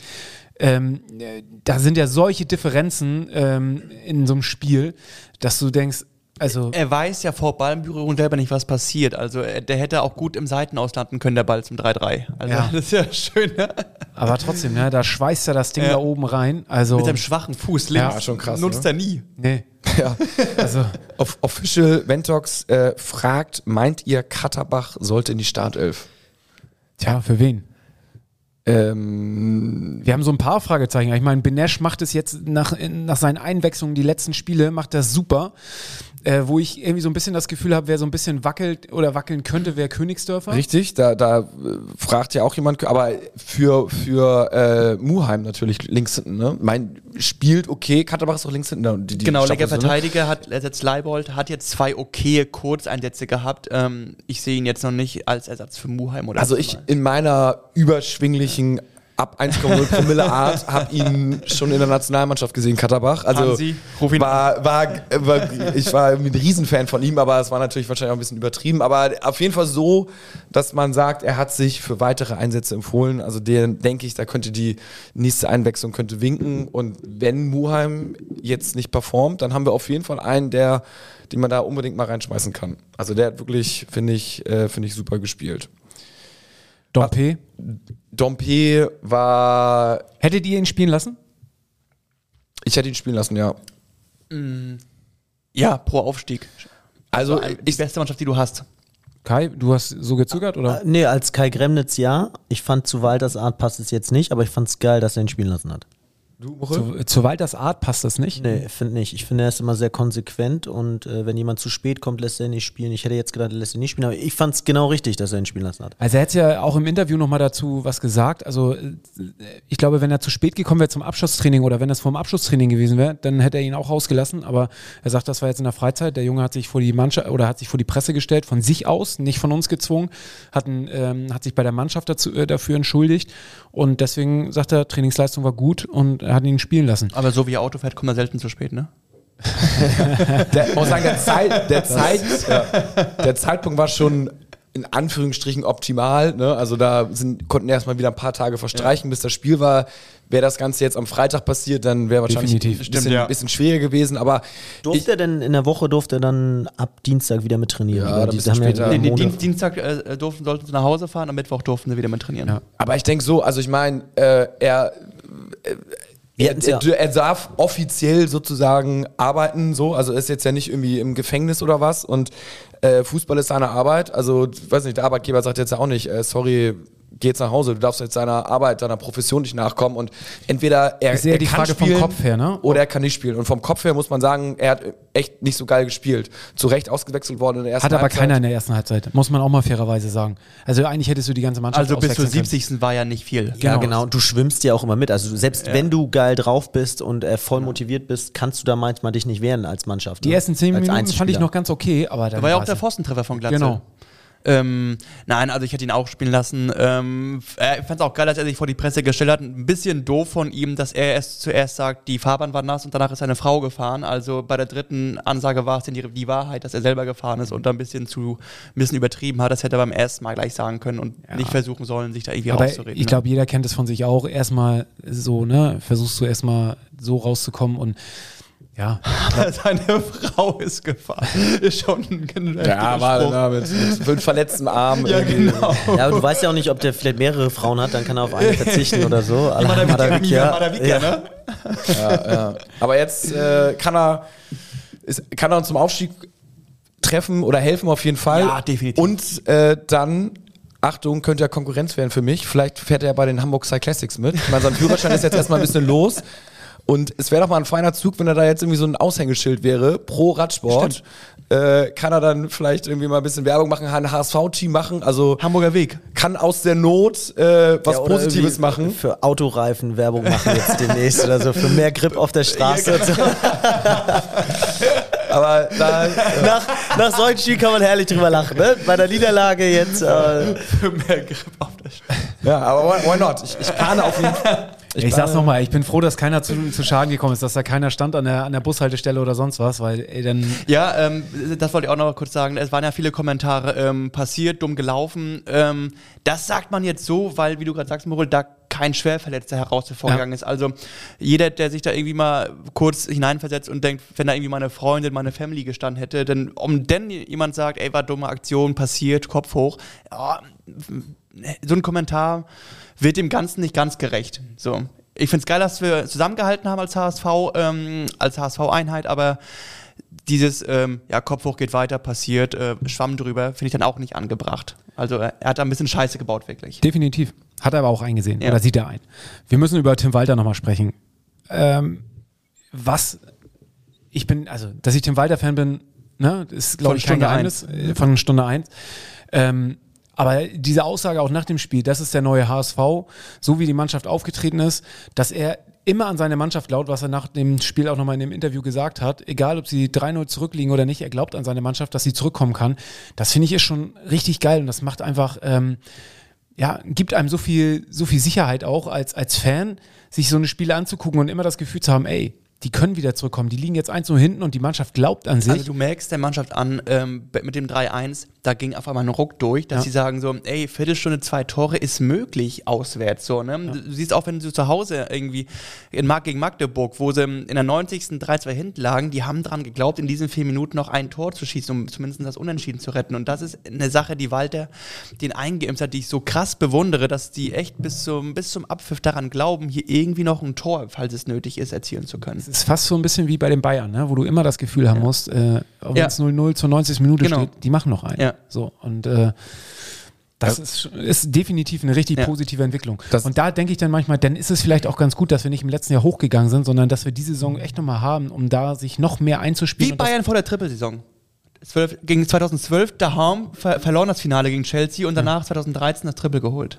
Ähm, äh, da sind ja solche Differenzen ähm, in so einem Spiel, dass du denkst, also Er weiß ja vor Ballberührung selber nicht, was passiert. Also äh, der hätte auch gut im Seitenaus landen können, der Ball zum 3-3. Also Ja. [laughs] das ist ja schön, ne? aber trotzdem, ne, da schweißt er das Ding Ja. da oben rein. Also Mit seinem schwachen Fuß links. Ja, schon krass, Nutzt ne? er nie. nee, [laughs] ja. also Off Official Ventox äh, fragt, meint ihr, Katterbach sollte in die Startelf? tja, für wen? Ähm, Wir haben so ein paar Fragezeichen. Ich meine, Benesch macht es jetzt nach, nach seinen Einwechslungen, die letzten Spiele, macht das super. Äh, wo ich irgendwie so ein bisschen das Gefühl habe, wer so ein bisschen wackelt oder wackeln könnte, wäre Königsdörfer. Richtig, da, da äh, fragt ja auch jemand, aber für, für äh, Muheim natürlich links hinten, ne? Mein spielt okay, Katterbach ist auch links hinten. Die, die genau, linker so, ne? Verteidiger hat ersetzt Leibold, hat jetzt zwei okaye Kurzeinsätze gehabt. Ähm, ich sehe ihn jetzt noch nicht als Ersatz für Muheim oder Also so ich mal. in meiner überschwinglichen ab 1,0 Promille Art habe ihn schon in der Nationalmannschaft gesehen, Katterbach. Also Hansi, ruf ihn war, war, war, ich war ein Riesenfan von ihm, aber es war natürlich wahrscheinlich auch ein bisschen übertrieben. Aber auf jeden Fall so, dass man sagt, er hat sich für weitere Einsätze empfohlen. Also den denke ich, da könnte die nächste Einwechslung könnte winken. Und wenn Muheim jetzt nicht performt, dann haben wir auf jeden Fall einen, der, den man da unbedingt mal reinschmeißen kann. Also der hat wirklich, finde ich, äh, finde ich super gespielt. Dompe. Dompe war. Hättet ihr ihn spielen lassen? Ich hätte ihn spielen lassen, ja. Ja, pro Aufstieg. Also, die ich, beste Mannschaft, die du hast. Kai, du hast so gezögert, oder? Äh, Nee, als Kai Gremnitz ja. Ich fand zu Walters Art passt es jetzt nicht, aber ich fand es geil, dass er ihn spielen lassen hat. Du? Zu, zu Walters Art passt das nicht. Nee, ich finde nicht. Ich finde, er ist immer sehr konsequent und äh, wenn jemand zu spät kommt, lässt er ihn nicht spielen. Ich hätte jetzt gedacht, er lässt ihn nicht spielen, aber ich fand es genau richtig, dass er ihn spielen lassen hat. Also er hat ja auch im Interview nochmal dazu was gesagt. Also äh, ich glaube, wenn er zu spät gekommen wäre zum Abschlusstraining oder wenn das vom Abschlusstraining gewesen wäre, dann hätte er ihn auch rausgelassen. Aber er sagt, das war jetzt in der Freizeit. Der Junge hat sich vor die Mannschaft oder hat sich vor die Presse gestellt, von sich aus, nicht von uns gezwungen, hat, ein, ähm, hat sich bei der Mannschaft dazu, äh, dafür entschuldigt. Und deswegen sagt er, Trainingsleistung war gut und hat ihn spielen lassen. Aber so wie er Auto fährt, kommt er selten zu spät, ne? [laughs] Der, ich muss sagen, der, Zeit, der, Zeit, ja, der Zeitpunkt war schon in Anführungsstrichen optimal. Ne? Also da sind, konnten erstmal wieder ein paar Tage verstreichen, bis das Spiel war. Wäre das Ganze jetzt am Freitag passiert, dann wäre wahrscheinlich Definitiv. ein Stimmt, bisschen, ja. bisschen schwieriger gewesen. Aber Durfte er denn in der Woche, durfte er dann ab Dienstag wieder mit trainieren? Ja, die haben ja später. Nee, nee, Dienst, Dienstag äh, durften, sollten sie nach Hause fahren, am Mittwoch durften sie wieder mit trainieren. Ja. Aber ich denke so, also ich meine, äh, er, äh, er, ja- er darf offiziell sozusagen arbeiten, so, also ist jetzt ja nicht irgendwie im Gefängnis oder was. Und äh, Fußball ist seine Arbeit, also weiß nicht, der Arbeitgeber sagt jetzt ja auch nicht, äh, sorry, geh jetzt nach Hause, du darfst jetzt deiner Arbeit, deiner Profession nicht nachkommen und entweder er, Ist er die kann Frage vom spielen Kopf her, ne? oder er kann nicht spielen und vom Kopf her muss man sagen, er hat echt nicht so geil gespielt, zu Recht ausgewechselt worden in der ersten Hat aber Halbzeit. keiner in der ersten Halbzeit, muss man auch mal fairerweise sagen. Also eigentlich hättest du die ganze Mannschaft Also bis zur auswechseln können. 70. war ja nicht viel. Ja, Genau. genau. Du schwimmst ja auch immer mit. Also selbst wenn du geil drauf bist und äh, voll motiviert bist, kannst du da manchmal dich nicht wehren als Mannschaft. Die ne? ersten zehn Als Minuten fand ich noch ganz okay, aber dann Da war ja auch der Pfostentreffer von Glatze. Genau. Ähm, nein, also ich hätte ihn auch spielen lassen. Ähm, äh, ich fand es auch geil, dass er sich vor die Presse gestellt hat. Ein bisschen doof von ihm, dass er erst zuerst sagt, die Fahrbahn war nass und danach ist seine Frau gefahren. Also bei der dritten Ansage war es denn die, die Wahrheit, dass er selber gefahren ist und da ein bisschen zu ein bisschen übertrieben hat. Das hätte er beim ersten Mal gleich sagen können und nicht versuchen sollen, sich da irgendwie Aber rauszureden. ich glaube, jeder kennt es von sich auch. Erstmal so, ne, versuchst du erstmal so rauszukommen und ja, ne? [laughs] seine Frau ist gefahren. Ist schon ein Ja, war na, mit, mit fünf verletzten Armen. Ja, irgendwie. genau. Ja, aber du weißt ja auch nicht, ob der vielleicht mehrere Frauen hat, dann kann er auf eine verzichten oder so. [laughs] Madawikia, Madawikia. Ne? Ja, ja. Aber jetzt äh, kann er ist, kann er uns zum Aufstieg treffen oder helfen auf jeden Fall. Ja, definitiv. Und äh, dann Achtung, könnte ja Konkurrenz werden für mich. Vielleicht fährt er ja bei den Hamburg Cyclassics mit. Ich meine, sein Führerschein ist jetzt erstmal ein bisschen los. Und es wäre doch mal ein feiner Zug, wenn er da jetzt irgendwie so ein Aushängeschild wäre, pro Radsport. Äh, kann er dann vielleicht irgendwie mal ein bisschen Werbung machen, ein HSV-Team machen. Also Hamburger Weg. kann aus der Not äh, was Ja, Positives machen. Für Autoreifen Werbung machen jetzt demnächst oder so, für mehr Grip auf der Straße. so. Aber da, nach, nach solchen Spielen kann man herrlich drüber lachen. Ne? Bei der Niederlage jetzt. Äh, Für mehr Grip auf der Straße. ja, aber why, why not? Ich, ich plane auf jeden Fall. Ich, sag's nochmal, ich bin froh, dass keiner zu, zu Schaden gekommen ist, dass da keiner stand an der, an der Bushaltestelle oder sonst was, weil ey, dann Ja, ähm, das wollte ich auch noch kurz sagen. Es waren ja viele Kommentare ähm, passiert, dumm gelaufen. Ähm, das sagt man jetzt so, weil, wie du gerade sagst, Moritz, da kein Schwerverletzter herausgegangen Ja. ist. Also jeder, der sich da irgendwie mal kurz hineinversetzt und denkt, wenn da irgendwie meine Freundin, meine Family gestanden hätte, denn um denn jemand sagt, ey, war dumme Aktion, passiert, Kopf hoch, ja, so ein Kommentar wird dem Ganzen nicht ganz gerecht. So. Ich finde es geil, dass wir zusammengehalten haben als HSV, ähm, als HSV-Einheit, aber dieses ähm, ja, Kopf hoch geht weiter, passiert, äh, Schwamm drüber, finde ich dann auch nicht angebracht. Also er hat da ein bisschen Scheiße gebaut, wirklich. definitiv. Hat er aber auch eingesehen. Ja. Oder sieht er ein. Wir müssen über Tim Walter nochmal sprechen. Ähm, was, ich bin, also, dass ich Tim Walter-Fan bin, Ne? Ist, glaube ich, kein Stunde Geheimnis. äh, Von Stunde eins. Ähm, aber diese Aussage auch nach dem Spiel, das ist der neue HSV, so wie die Mannschaft aufgetreten ist, dass er immer an seine Mannschaft glaubt, was er nach dem Spiel auch nochmal in dem Interview gesagt hat. Egal, ob sie 3-0 zurückliegen oder nicht, er glaubt an seine Mannschaft, dass sie zurückkommen kann. Das finde ich ist schon richtig geil und das macht einfach, ähm, ja, gibt einem so viel, so viel Sicherheit auch als, als Fan, sich so eine Spiele anzugucken und immer das Gefühl zu haben, ey, die können wieder zurückkommen. Die liegen jetzt 1 0 hinten und die Mannschaft glaubt an sich. Also du merkst der Mannschaft an, ähm, mit dem 3-1, da ging auf einmal ein Ruck durch, dass Ja. sie sagen so, ey, Viertelstunde, zwei Tore ist möglich auswärts. So, ne? Du siehst auch, wenn du zu Hause irgendwie in Mark gegen Magdeburg, wo sie in der 90. 3-2 hinten lagen, die haben dran geglaubt, in diesen vier Minuten noch ein Tor zu schießen, um zumindest das Unentschieden zu retten. Und das ist eine Sache, die Walter den eingeimpft hat, die ich so krass bewundere, dass die echt bis zum, bis zum Abpfiff daran glauben, hier irgendwie noch ein Tor, falls es nötig ist, erzielen zu können. Ist fast so ein bisschen wie bei den Bayern, ne? wo du immer das Gefühl haben musst, äh, wenn Ja. es 0-0 zur 90. Minute Genau. steht, die machen noch einen. Ja. So, und äh, das ist, ist definitiv eine richtig Ja. positive Entwicklung. Das- und da denke ich dann manchmal, dann ist es vielleicht auch ganz gut, dass wir nicht im letzten Jahr hochgegangen sind, sondern dass wir diese Saison echt nochmal haben, um da sich noch mehr einzuspielen. Wie Bayern vor der Trippelsaison. 12, gegen 2012 daheim ver verloren das Finale gegen Chelsea und danach 2013 das Triple geholt.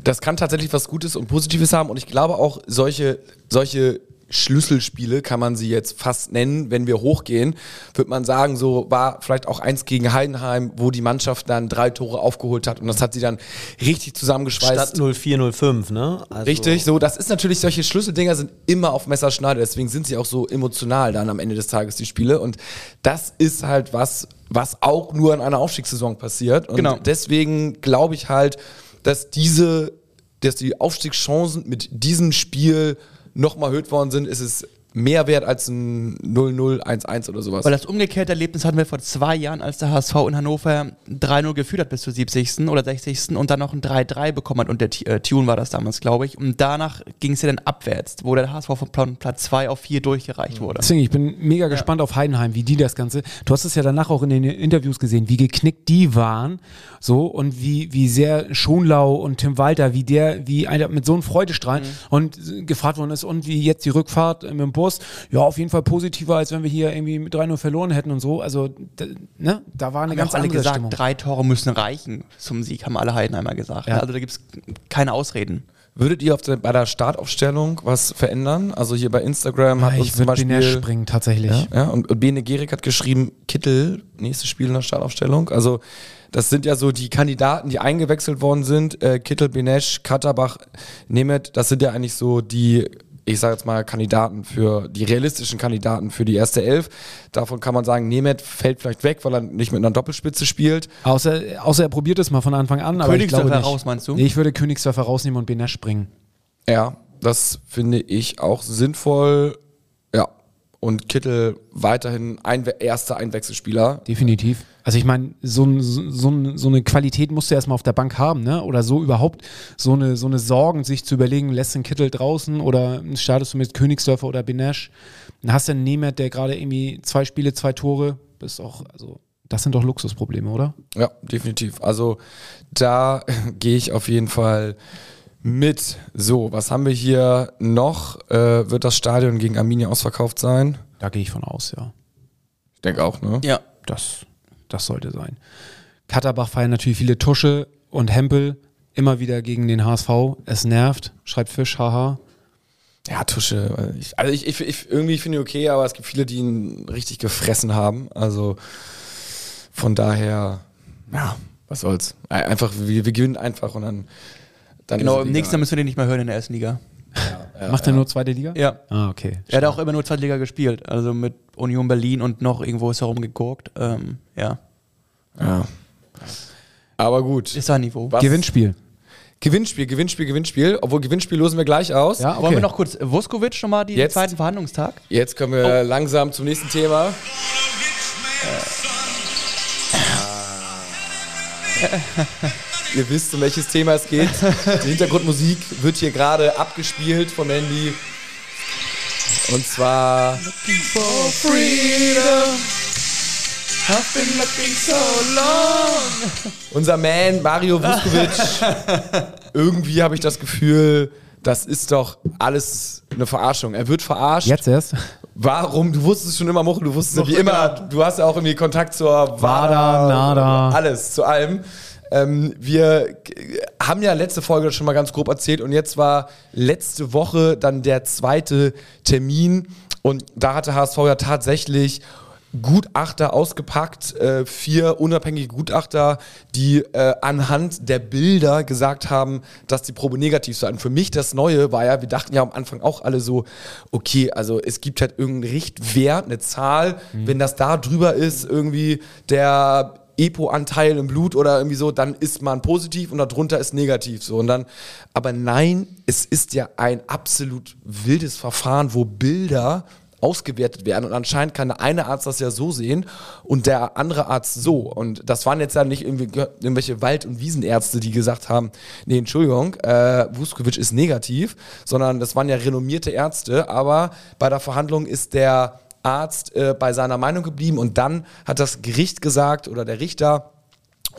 Das kann tatsächlich was Gutes und Positives haben und ich glaube auch, solche, solche Schlüsselspiele kann man sie jetzt fast nennen, wenn wir hochgehen, wird man sagen, so war vielleicht auch eins gegen Heidenheim, wo die Mannschaft dann drei Tore aufgeholt hat und das hat sie dann richtig zusammengeschweißt. Statt 0405, ne? Also, Richtig, so, das ist natürlich, solche Schlüsseldinger sind immer auf Messerschneide, deswegen sind sie auch so emotional dann am Ende des Tages, die Spiele. Und das ist halt was, was auch nur in einer Aufstiegssaison passiert. Und Genau. deswegen glaube ich halt, dass diese, dass die Aufstiegschancen mit diesem Spiel nochmal erhöht worden sind, ist es mehr wert als ein 0-0, 1-1 oder sowas. Weil das umgekehrte Erlebnis hatten wir vor zwei Jahren, als der HSV in Hannover 3-0 geführt hat bis zur 70. oder 60. und dann noch ein 3-3 bekommen hat. Und der T- äh, Tune war das damals, glaube ich. Und danach ging es ja dann abwärts, wo der HSV von Platz 2 auf 4 durchgereicht wurde. Deswegen, ich bin mega gespannt auf Heidenheim, wie die das Ganze. Du hast es ja danach auch in den Interviews gesehen, wie geknickt die waren, so und wie wie sehr Schonlau und Tim Walter, wie der, wie einer mit so einem Freudestrahl und äh, gefragt worden ist und wie jetzt die Rückfahrt mit dem Bus. Ja, auf jeden Fall positiver, als wenn wir hier irgendwie mit 3-0 verloren hätten und so. Also, ne, da war eine Haben ganz auch alle andere gesagt, Stimmung. drei Tore müssen reichen zum Sieg, haben alle Heidenheimer gesagt. Ja. Also da gibt es keine Ausreden. Würdet ihr auf der, bei der Startaufstellung was verändern? Also hier bei Instagram hat Ja, uns ich zum würde Beispiel... Benesch springen, tatsächlich. Ja, ja und, und Bene Gerig hat geschrieben, Kittel, nächstes Spiel in der Startaufstellung. Also das sind ja so die Kandidaten, die eingewechselt worden sind. Äh, Kittel, Benesch, Katterbach, Nemeth, das sind ja eigentlich so die, ich sage jetzt mal, Kandidaten für, die realistischen Kandidaten für die erste Elf. Davon kann man sagen, Nemeth fällt vielleicht weg, weil er nicht mit einer Doppelspitze spielt. Außer, außer er probiert es mal von Anfang an. aber ich glaube Königsdörfer nicht. raus, meinst du? Nee, ich würde Königsdörfer rausnehmen und Benesch springen. Ja, das finde ich auch sinnvoll. Ja. Und Kittel weiterhin ein, erster Einwechselspieler. Definitiv. Also ich meine, so, so, so, ein- so eine Qualität musst du erstmal auf der Bank haben, ne? Oder so überhaupt so eine, so eine Sorgen, sich zu überlegen, lässt einen Kittel draußen oder startest du mit Königsdörfer oder Benesch? Dann hast du einen Nemeth, der gerade irgendwie zwei Spiele, zwei Tore, bist auch, also das sind doch Luxusprobleme, oder? Ja, definitiv. Also da [laughs] gehe ich auf jeden Fall mit. So, was haben wir hier noch? Äh, wird das Stadion gegen Arminia ausverkauft sein? Da gehe ich von aus, ja. Ich denke auch, ne? Ja. Das, das sollte sein. Katterbach feiern natürlich viele Tusche und Hempel immer wieder gegen den HSV. Es nervt, schreibt Fisch, haha. Ja, Tusche. äh, Ich, also ich, ich, ich irgendwie finde ich okay, aber es gibt viele, die ihn richtig gefressen haben. Also von daher, ja, was soll's. Ein- Einfach, wir, wir gewinnen einfach und dann. dann Genau, im nächsten Jahr müssen wir den nicht mehr hören in der ersten Liga. Ja, Macht er nur zweite Liga? Ja. Ah, okay. Er hat auch immer nur zweite Liga gespielt. Also mit Union Berlin und noch irgendwo ist er rumgeguckt. Ähm, ja. Ja. Aber gut. Ist sein Niveau. Was- Gewinnspiel. Gewinnspiel, Gewinnspiel, Gewinnspiel. Obwohl Gewinnspiel losen wir gleich aus. Ja, okay. Wollen wir noch kurz Vuskovic schon mal den Jetzt? zweiten Verhandlungstag? Jetzt kommen wir langsam zum nächsten Thema. [laughs] [laughs] Ihr wisst, um welches Thema es geht. Die Hintergrundmusik wird hier gerade abgespielt vom Handy. Und zwar unser Man Mario Vuskovic. [laughs] Irgendwie habe ich das Gefühl, das ist doch alles eine Verarschung. Er wird verarscht. Jetzt erst? Warum? Du wusstest es schon immer, Muchel, du wusstest es wie immer. Du hast ja auch irgendwie Kontakt zur Wada, Wada, Nada. Alles, zu allem. Ähm, wir haben ja letzte Folge schon mal ganz grob erzählt und jetzt war letzte Woche dann der zweite Termin und da hatte HSV ja tatsächlich Gutachter ausgepackt, äh, vier unabhängige Gutachter, die äh, anhand der Bilder gesagt haben, dass die Probe negativ sei. Und für mich das Neue war ja, wir dachten ja am Anfang auch alle so, okay, also es gibt halt irgendeinen Richtwert, eine Zahl, wenn das da drüber ist, irgendwie der EPO-Anteil im Blut oder irgendwie so, dann ist man positiv und darunter ist negativ so. Und dann, aber nein, es ist ja ein absolut wildes Verfahren, wo Bilder ausgewertet werden und anscheinend kann der eine Arzt das ja so sehen und der andere Arzt so. Und das waren jetzt ja nicht irgendwelche Wald- und Wiesenärzte, die gesagt haben, nee, Entschuldigung, äh, Vuskovic ist negativ, sondern das waren ja renommierte Ärzte, aber bei der Verhandlung ist der Arzt äh, bei seiner Meinung geblieben und dann hat das Gericht gesagt oder der Richter,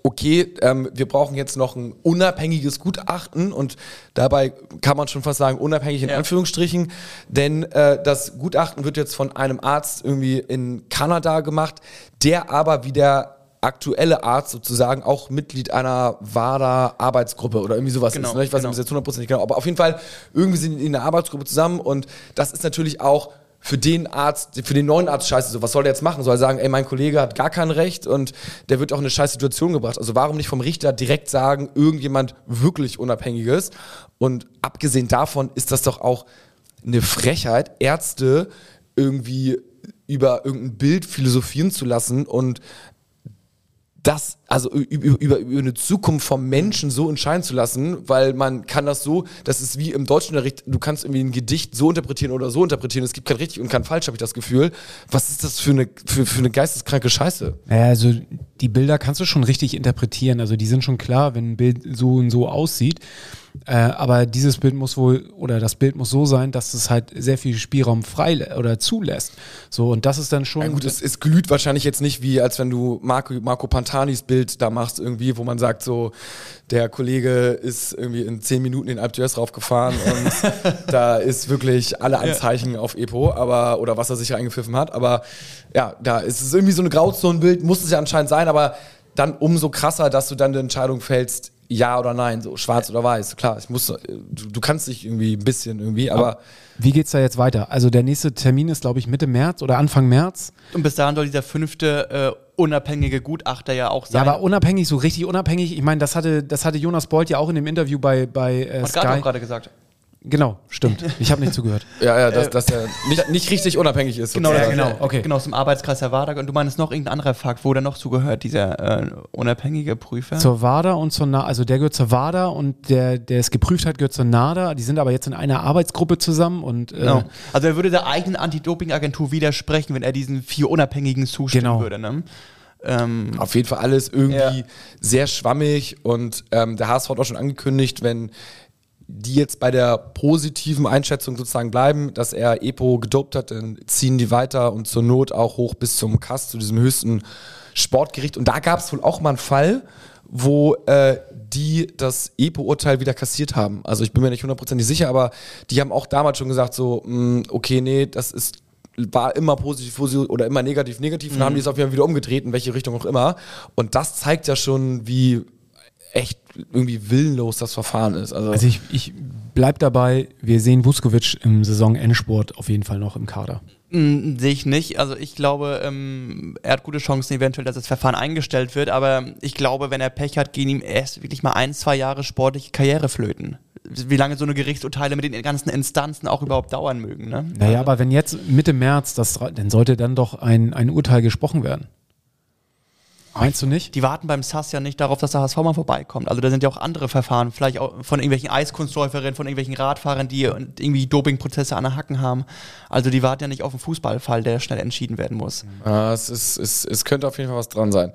okay, ähm, wir brauchen jetzt noch ein unabhängiges Gutachten und dabei kann man schon fast sagen, unabhängig in Anführungsstrichen, denn äh, das Gutachten wird jetzt von einem Arzt irgendwie in Kanada gemacht, der aber wie der aktuelle Arzt sozusagen auch Mitglied einer WADA-Arbeitsgruppe oder irgendwie sowas Genau, ist. Ne? Ich weiß genau. nicht, ob es jetzt 100% nicht genau, aber auf jeden Fall irgendwie sind die in einer Arbeitsgruppe zusammen und das ist natürlich auch für den Arzt, für den neuen Arzt scheiße. So, was soll der jetzt machen? Soll er sagen, ey, mein Kollege hat gar kein Recht und der wird auch in eine scheiß Situation gebracht. Also warum nicht vom Richter direkt sagen, irgendjemand wirklich Unabhängiges? Und abgesehen davon ist das doch auch eine Frechheit, Ärzte irgendwie über irgendein Bild philosophieren zu lassen und das, also über, über, über eine Zukunft vom Menschen so entscheiden zu lassen, weil man kann das so, das ist wie im Deutschunterricht, du kannst irgendwie ein Gedicht so interpretieren oder so interpretieren, es gibt kein richtig und kein falsch, habe ich das Gefühl. Was ist das für eine, für, für eine geisteskranke Scheiße? Naja, also die Bilder kannst du schon richtig interpretieren. Also die sind schon klar, wenn ein Bild so und so aussieht. Äh, aber dieses Bild muss wohl, oder das Bild muss so sein, dass es halt sehr viel Spielraum frei oder zulässt. So, und das ist dann schon. Ja gut, es, es glüht wahrscheinlich jetzt nicht wie, als wenn du Marco, Marco Pantanis Bild da machst irgendwie, wo man sagt so, der Kollege ist irgendwie in zehn Minuten in Alp d'Huez raufgefahren und [laughs] da ist wirklich alle Anzeichen auf Epo, aber, oder was er sich eingepfiffen hat, aber ja, da ist es irgendwie so eine Grauzonenbild, muss es ja anscheinend sein, aber dann umso krasser, dass du dann die Entscheidung fällst, ja oder nein, so schwarz oder weiß. Klar, ich muss, du, du kannst dich irgendwie ein bisschen irgendwie, aber Wie geht's da jetzt weiter? Also der nächste Termin ist, glaube ich, Mitte März oder Anfang März. Und bis dahin soll dieser fünfte äh, unabhängige Gutachter ja auch Ja, sein. aber unabhängig, so richtig unabhängig. Ich meine, das hatte, das hatte Jonas Bolt ja auch in dem Interview bei, bei äh, Hat Sky. gerade gesagt. Genau, stimmt. Ich habe nicht zugehört. [laughs] ja, ja, dass, dass er nicht, nicht richtig unabhängig ist. Genau, sozusagen. das- genau, okay. Genau, aus dem Arbeitskreis der WADA. Und du meinst noch irgendein anderer Fakt, wo der noch zugehört, dieser äh, unabhängige Prüfer? Zur WADA und zur NADA, also der gehört zur WADA und der, der es geprüft hat, gehört zur NADA. Die sind aber jetzt in einer Arbeitsgruppe zusammen und äh, Genau. Also er würde der eigenen Anti-Doping-Agentur widersprechen, wenn er diesen vier Unabhängigen zustimmen Genau. würde. Ne? Ähm, Auf jeden Fall alles irgendwie Ja. sehr schwammig und ähm, der HSV hat auch schon angekündigt, wenn die jetzt bei der positiven Einschätzung sozusagen bleiben, dass er Epo gedopt hat, dann ziehen die weiter und zur Not auch hoch bis zum KAS, zu diesem höchsten Sportgericht. Und da gab es wohl auch mal einen Fall, wo äh, die das EPO-Urteil wieder kassiert haben. Also ich bin mir nicht hundertprozentig sicher, aber die haben auch damals schon gesagt, so, mh, okay, nee, das ist war immer positiv positiv oder immer negativ negativ und dann haben die es auf jeden Fall wieder umgedreht, in welche Richtung auch immer. Und das zeigt ja schon, wie echt irgendwie willenlos das Verfahren ist. Also, Also ich, ich bleib dabei, wir sehen Vuskovic im Saisonendsport auf jeden Fall noch im Kader. mh, Sehe ich nicht. Also ich glaube, ähm, er hat gute Chancen eventuell, dass das Verfahren eingestellt wird, aber ich glaube, wenn er Pech hat, gehen ihm erst wirklich mal ein, zwei Jahre sportliche Karriere flöten. Wie lange so eine Gerichtsurteile mit den ganzen Instanzen auch überhaupt dauern mögen. Ne? Naja, aber wenn jetzt Mitte März, das, dann sollte dann doch ein, ein Urteil gesprochen werden. Meinst du nicht? Die warten beim SAS ja nicht darauf, dass der HSV mal vorbeikommt. Also da sind ja auch andere Verfahren, vielleicht auch von irgendwelchen Eiskunstläuferinnen, von irgendwelchen Radfahrern, die irgendwie Dopingprozesse an der Hacken haben. Also die warten ja nicht auf einen Fußballfall, der schnell entschieden werden muss. äh, es, ist, es, es könnte auf jeden Fall was dran sein.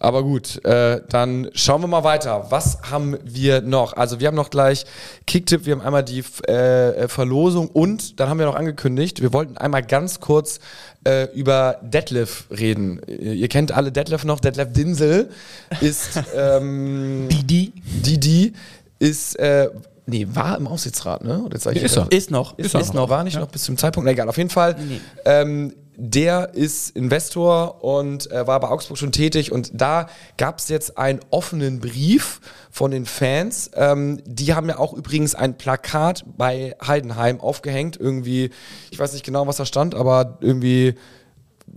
Aber gut, äh, dann schauen wir mal weiter. Was haben wir noch? Also wir haben noch gleich Kicktipp, wir haben einmal die äh, Verlosung und dann haben wir noch angekündigt, wir wollten einmal ganz kurz äh, über Detlef reden. Ihr ihr kennt alle Detlef noch, Detlef Dinsel ist [laughs] ähm, Die, Didi ist äh, nee, war im Aufsichtsrat, ne? Oder jetzt sag ich Ist er. Ist noch. Ist, ist noch. War nicht noch bis zum Zeitpunkt. Na, egal, auf jeden Fall. Ähm, der ist Investor und äh, war bei Augsburg schon tätig und da gab es jetzt einen offenen Brief von den Fans. Ähm, die haben ja auch übrigens ein Plakat bei Heidenheim aufgehängt. Irgendwie, ich weiß nicht genau, was da stand, aber irgendwie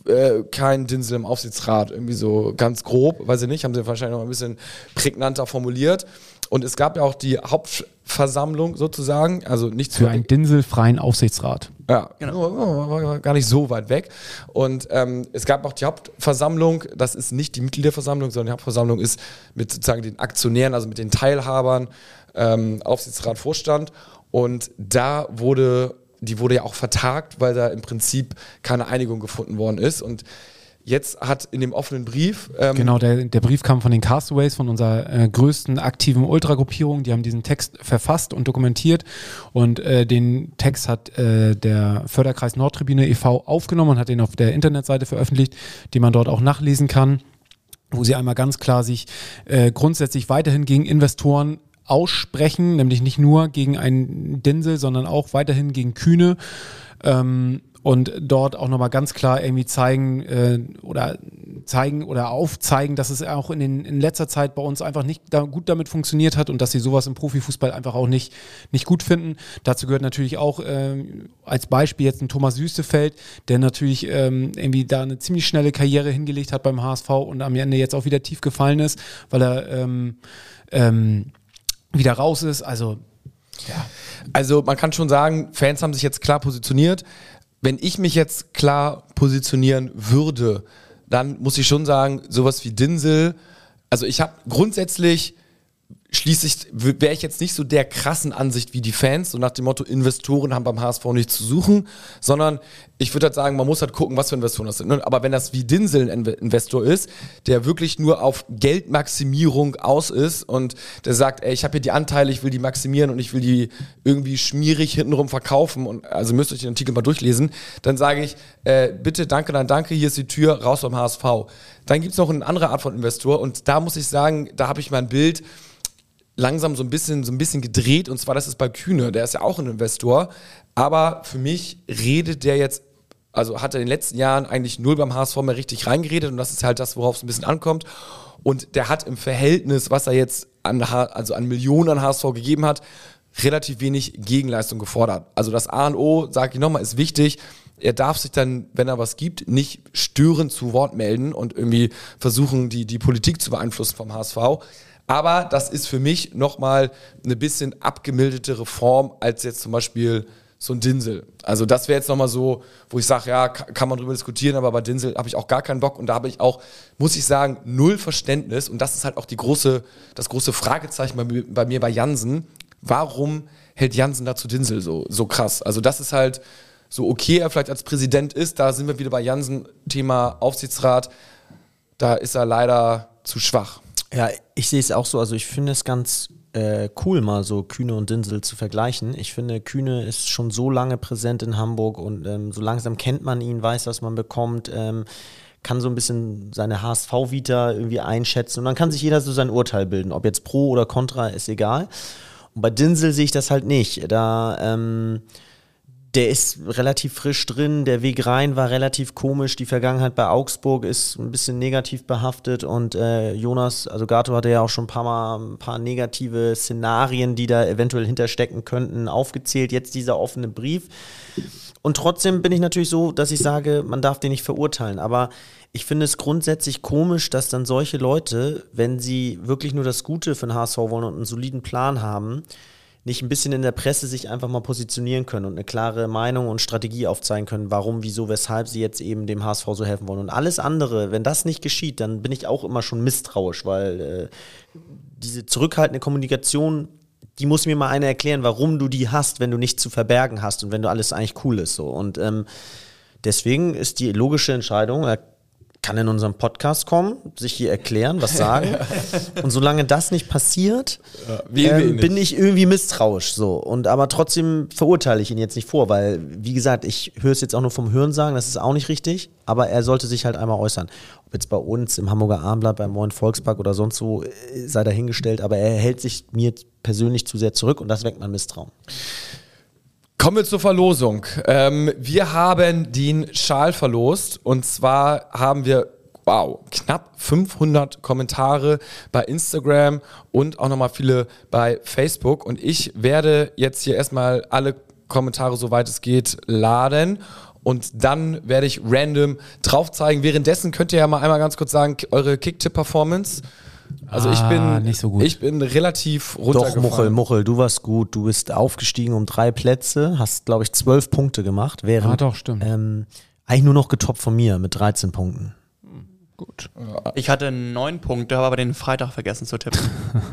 äh, kein Dinsel im Aufsichtsrat, irgendwie so ganz grob, weiß ich nicht, haben sie wahrscheinlich noch ein bisschen prägnanter formuliert. Und es gab ja auch die Hauptversammlung sozusagen, also nicht Für einen dinselfreien Aufsichtsrat. ja, genau. war gar nicht so weit weg. Und ähm, es gab auch die Hauptversammlung, das ist nicht die Mitgliederversammlung, sondern die Hauptversammlung ist mit sozusagen den Aktionären, also mit den Teilhabern, ähm, Aufsichtsrat, Vorstand. Und da wurde, die wurde ja auch vertagt, weil da im Prinzip keine Einigung gefunden worden ist. Und jetzt hat in dem offenen Brief ähm, Genau, der, der Brief kam von den Castaways, von unserer äh, größten aktiven Ultragruppierung. Die haben diesen Text verfasst und dokumentiert. Und äh, den Text hat äh, der Förderkreis Nordtribüne e.V. aufgenommen und hat den auf der Internetseite veröffentlicht, die man dort auch nachlesen kann, wo sie einmal ganz klar sich äh, grundsätzlich weiterhin gegen Investoren aussprechen, nämlich nicht nur gegen einen Dinsel, sondern auch weiterhin gegen Kühne. Ähm, und dort auch nochmal ganz klar irgendwie zeigen äh, oder zeigen oder aufzeigen, dass es auch in, den, in letzter Zeit bei uns einfach nicht da gut damit funktioniert hat und dass sie sowas im Profifußball einfach auch nicht, nicht gut finden. Dazu gehört natürlich auch ähm, als Beispiel jetzt ein Thomas Wüstefeld, der natürlich ähm, irgendwie da eine ziemlich schnelle Karriere hingelegt hat beim HSV und am Ende jetzt auch wieder tief gefallen ist, weil er ähm, ähm, wieder raus ist. Also Also man kann schon sagen, Fans haben sich jetzt klar positioniert. Wenn ich mich jetzt klar positionieren würde, dann muss ich schon sagen, sowas wie Dinsel, also ich habe grundsätzlich schließlich wäre ich jetzt nicht so der krassen Ansicht wie die Fans, so nach dem Motto, Investoren haben beim HSV nichts zu suchen, sondern ich würde halt sagen, man muss halt gucken, was für Investoren das sind. ne? Aber wenn das wie Dinsel ein Inve- Investor ist, der wirklich nur auf Geldmaximierung aus ist und der sagt, ey, ich habe hier die Anteile, ich will die maximieren und ich will die irgendwie schmierig hintenrum verkaufen und also müsst euch den Artikel mal durchlesen, dann sage ich, äh, bitte, danke, nein, danke, hier ist die Tür, raus beim HSV. Dann gibt es noch eine andere Art von Investor und da muss ich sagen, da habe ich mein Bild langsam so ein bisschen so ein bisschen gedreht und zwar das ist bei Kühne, der ist ja auch ein Investor, aber für mich redet der jetzt also hat er in den letzten Jahren eigentlich null beim HSV mehr richtig reingeredet und das ist halt das, worauf es ein bisschen ankommt. Und der hat im Verhältnis, was er jetzt an, also an Millionen an HSV gegeben hat, relativ wenig Gegenleistung gefordert. Also das A und O, sage ich nochmal, ist wichtig. Er darf sich dann, wenn er was gibt, nicht störend zu Wort melden und irgendwie versuchen, die, die Politik zu beeinflussen vom HSV. Aber das ist für mich nochmal eine bisschen abgemildertere Form als jetzt zum Beispiel so ein Dinsel. Also das wäre jetzt nochmal so, wo ich sage, ja, ka- kann man drüber diskutieren, aber bei Dinsel habe ich auch gar keinen Bock und da habe ich auch, muss ich sagen, null Verständnis und das ist halt auch die große, das große Fragezeichen bei, mir- bei mir bei Jansen. Warum hält Jansen da zu Dinsel so, so krass? Also das ist halt so okay, er vielleicht als Präsident ist, da sind wir wieder bei Jansen, Thema Aufsichtsrat, da ist er leider zu schwach. Ja, ich sehe es auch so. Also ich finde es ganz äh, cool, mal so Kühne und Dinsel zu vergleichen. Ich finde, Kühne ist schon so lange präsent in Hamburg und ähm, so langsam kennt man ihn, weiß, was man bekommt, ähm, kann so ein bisschen seine HSV-Vita irgendwie einschätzen und dann kann sich jeder so sein Urteil bilden. Ob jetzt pro oder contra, ist egal. Und bei Dinsel sehe ich das halt nicht. Da, ähm, der ist relativ frisch drin, der Weg rein war relativ komisch, die Vergangenheit bei Augsburg ist ein bisschen negativ behaftet und äh, Jonas, also Gato hatte ja auch schon ein paar Mal ein paar negative Szenarien, die da eventuell hinterstecken könnten, aufgezählt. Jetzt dieser offene Brief. Und trotzdem bin ich natürlich so, dass ich sage, man darf den nicht verurteilen. Aber ich finde es grundsätzlich komisch, dass dann solche Leute, wenn sie wirklich nur das Gute für den HSV wollen und einen soliden Plan haben, nicht ein bisschen in der Presse sich einfach mal positionieren können und eine klare Meinung und Strategie aufzeigen können, warum, wieso, weshalb sie jetzt eben dem HSV so helfen wollen. Und alles andere, wenn das nicht geschieht, dann bin ich auch immer schon misstrauisch, weil äh, diese zurückhaltende Kommunikation, die muss mir mal einer erklären, warum du die hast, wenn du nichts zu verbergen hast und wenn du alles eigentlich cool ist. So. Und ähm, deswegen ist die logische Entscheidung, er kann in unserem Podcast kommen, sich hier erklären, was sagen. [laughs] und solange das nicht passiert, wir ihn ähm, bin ich irgendwie misstrauisch so. Und aber trotzdem verurteile ich ihn jetzt nicht vor, weil, wie gesagt, ich höre es jetzt auch nur vom Hören sagen, das ist auch nicht richtig, aber er sollte sich halt einmal äußern. Ob jetzt bei uns im Hamburger Armblatt, beim Neuen Volkspark oder sonst wo, äh, sei dahingestellt, aber er hält sich mir persönlich zu sehr zurück und das weckt mein Misstrauen. Kommen wir zur Verlosung. Ähm, wir haben den Schal verlost und zwar haben wir wow, knapp 500 Kommentare bei Instagram und auch nochmal viele bei Facebook. Und ich werde jetzt hier erstmal alle Kommentare, soweit es geht, laden. Und dann werde ich random drauf zeigen. Währenddessen könnt ihr ja mal einmal ganz kurz sagen, eure Kicktipp-Performance. Also ich Ah, bin nicht so gut. Ich bin relativ Doch, runtergefallen. Muchel, Muchel, du warst gut. Du bist aufgestiegen um drei Plätze, hast, glaube ich, zwölf Punkte gemacht. Während, Ah, doch, stimmt. Ähm, eigentlich nur noch getoppt von mir mit 13 Punkten. Gut. Ich hatte neun Punkte, habe aber den Freitag vergessen zu tippen.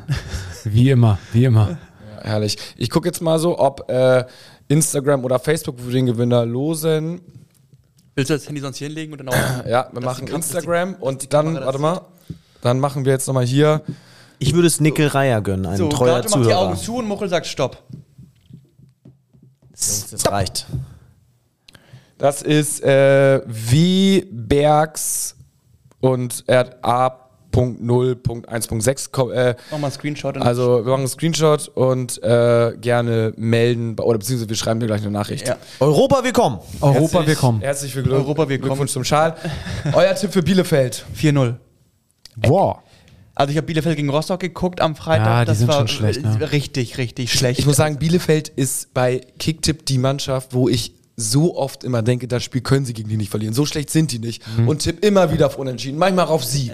[laughs] Wie immer, wie immer. Herrlich. Ich gucke jetzt mal so, ob äh, Instagram oder Facebook für den Gewinner losen. Willst du das Handy sonst hier hinlegen und dann auch. Ja, wir machen Instagram und dann, warte mal, dann machen wir jetzt nochmal hier. Ich würde es Nickel Reier gönnen, ein So, treuer Gato macht die Augen Zuhörer. zu und Muchel sagt Stopp. Das reicht. Das ist äh, wie Bergs und er hat A.0.1.6. ko- Äh, Nochmal einen Screenshot. Und also wir machen einen Screenshot und äh, gerne melden oder beziehungsweise wir schreiben dir gleich eine Nachricht. Ja. Europa, willkommen! Europa, Herzlich- willkommen. Herzlich willkommen. Europa, willkommen. Glückwunsch zum Schal. Euer Tipp für Bielefeld. 4-0. Wow. Also ich habe Bielefeld gegen Rostock geguckt am Freitag. Ja, die das sind war schon schlecht, ne? richtig, richtig schlecht. Ich muss sagen, Bielefeld ist bei Kicktipp die Mannschaft, wo ich so oft immer denke, das Spiel können sie gegen die nicht verlieren. So schlecht sind die nicht. Mhm. Und tipp immer wieder auf Unentschieden, manchmal auf Sieg.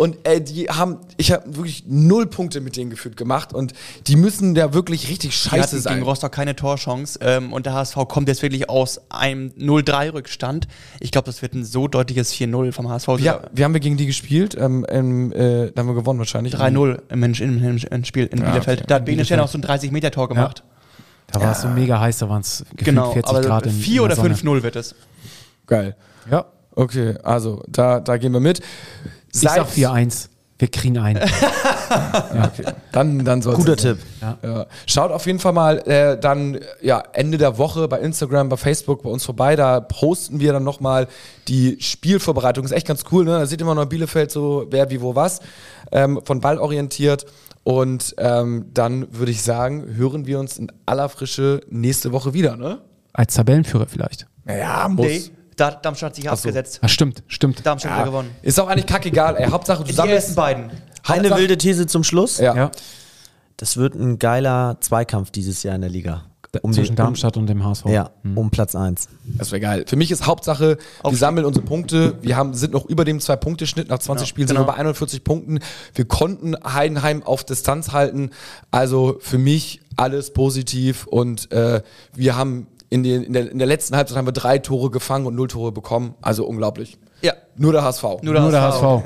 Und äh, die haben, ich habe wirklich null Punkte mit denen gefühlt gemacht und die müssen da wirklich richtig Die scheiße hatten sein. gegen Rostock keine Torchance ähm, und der HSV kommt jetzt wirklich aus einem 0-3-Rückstand. Ich glaube, das wird ein so deutliches 4-0 vom HSV. Wie, wie haben wir gegen die gespielt? Ähm, ähm, äh, da haben wir gewonnen wahrscheinlich. 3-0 im, im, im, im Spiel in Bielefeld. okay. Da hat Bene ja auch so ein 30-Meter-Tor gemacht. Da war es so mega heiß, da waren es Genau, 40 aber Grad in, 4 in der oder Sonne. 5-0 wird es. Geil. Ja, Okay, also da, da gehen wir mit. ich sag 4-1. Wir kriegen ein. [laughs] Dann, dann soll's Guter. Tipp. Ja. Schaut auf jeden Fall mal äh, dann ja, Ende der Woche bei Instagram, bei Facebook bei uns vorbei. Da posten wir dann nochmal die Spielvorbereitung. Ist echt ganz cool, ne? Da seht ihr immer noch Bielefeld so, wer, wie, wo, was. Ähm, von Ball orientiert. Und ähm, dann würde ich sagen, hören wir uns in aller Frische nächste Woche wieder, ne? Als Tabellenführer vielleicht. Ja, muss. Nee, da, Darmstadt hat sich abgesetzt. Ah, stimmt, stimmt. Darmstadt hat gewonnen. Ist auch eigentlich kackegal, ey. Hauptsache du Die sammelst. ersten beiden. Eine wilde These zum Schluss. Ja. Ja, Das wird ein geiler Zweikampf dieses Jahr in der Liga. Um zwischen den- Darmstadt und dem HSV. Ja, um Platz 1. Das wäre geil. Für mich ist Hauptsache, wir sammeln unsere Punkte. Wir haben, sind noch über dem Zwei-Punkte-Schnitt. Nach 20 Spielen sind wir genau. bei 41 Punkten. Wir konnten Heidenheim auf Distanz halten. Also für mich alles positiv. Und äh, wir haben in, den, in, der, in der letzten Halbzeit haben wir drei Tore gefangen und null Tore bekommen. Also unglaublich. Ja, Nur der HSV. nur der Nur der HSV. HSV.